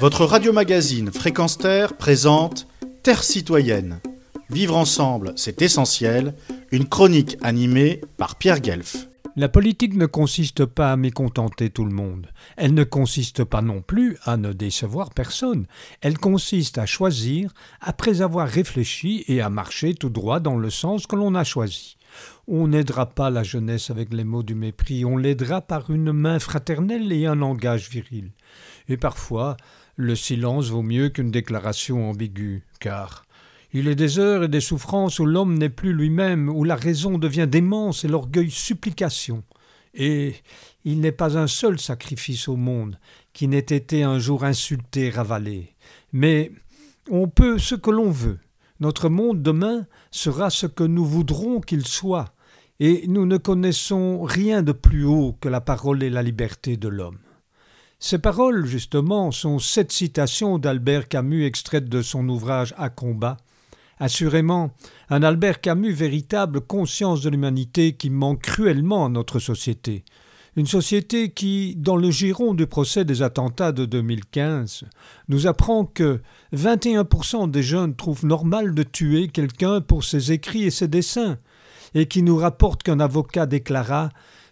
Votre radio-magazine Fréquence Terre présente Terre citoyenne. Vivre ensemble, c'est essentiel. Une chronique animée par Pierre Guelf. La politique ne consiste pas à mécontenter tout le monde. Elle ne consiste pas non plus à ne décevoir personne. Elle consiste à choisir après avoir réfléchi et à marcher tout droit dans le sens que l'on a choisi. On n'aidera pas la jeunesse avec les mots du mépris, on l'aidera par une main fraternelle et un langage viril. Et parfois, le silence vaut mieux qu'une déclaration ambiguë, car il est des heures et des souffrances où l'homme n'est plus lui-même, où la raison devient démence et l'orgueil supplication. Et il n'est pas un seul sacrifice au monde qui n'ait été un jour insulté, ravalé. Mais on peut ce que l'on veut. Notre monde demain sera ce que nous voudrons qu'il soit, et nous ne connaissons rien de plus haut que la parole et la liberté de l'homme. Ces paroles, justement, sont sept citations d'Albert Camus extraites de son ouvrage À combat. Assurément, un Albert Camus véritable conscience de l'humanité qui manque cruellement à notre société. Une société qui, dans le giron du procès des attentats de 2015, nous apprend que 21% des jeunes trouvent normal de tuer quelqu'un pour ses écrits et ses dessins, et qui nous rapporte qu'un avocat déclara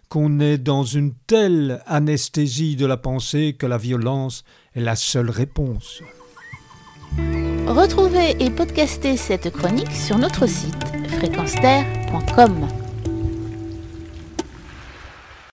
qu'on est dans une telle anesthésie de la pensée que la violence est la seule réponse. Retrouvez et podcastez cette chronique sur notre site fréquenceterre.com.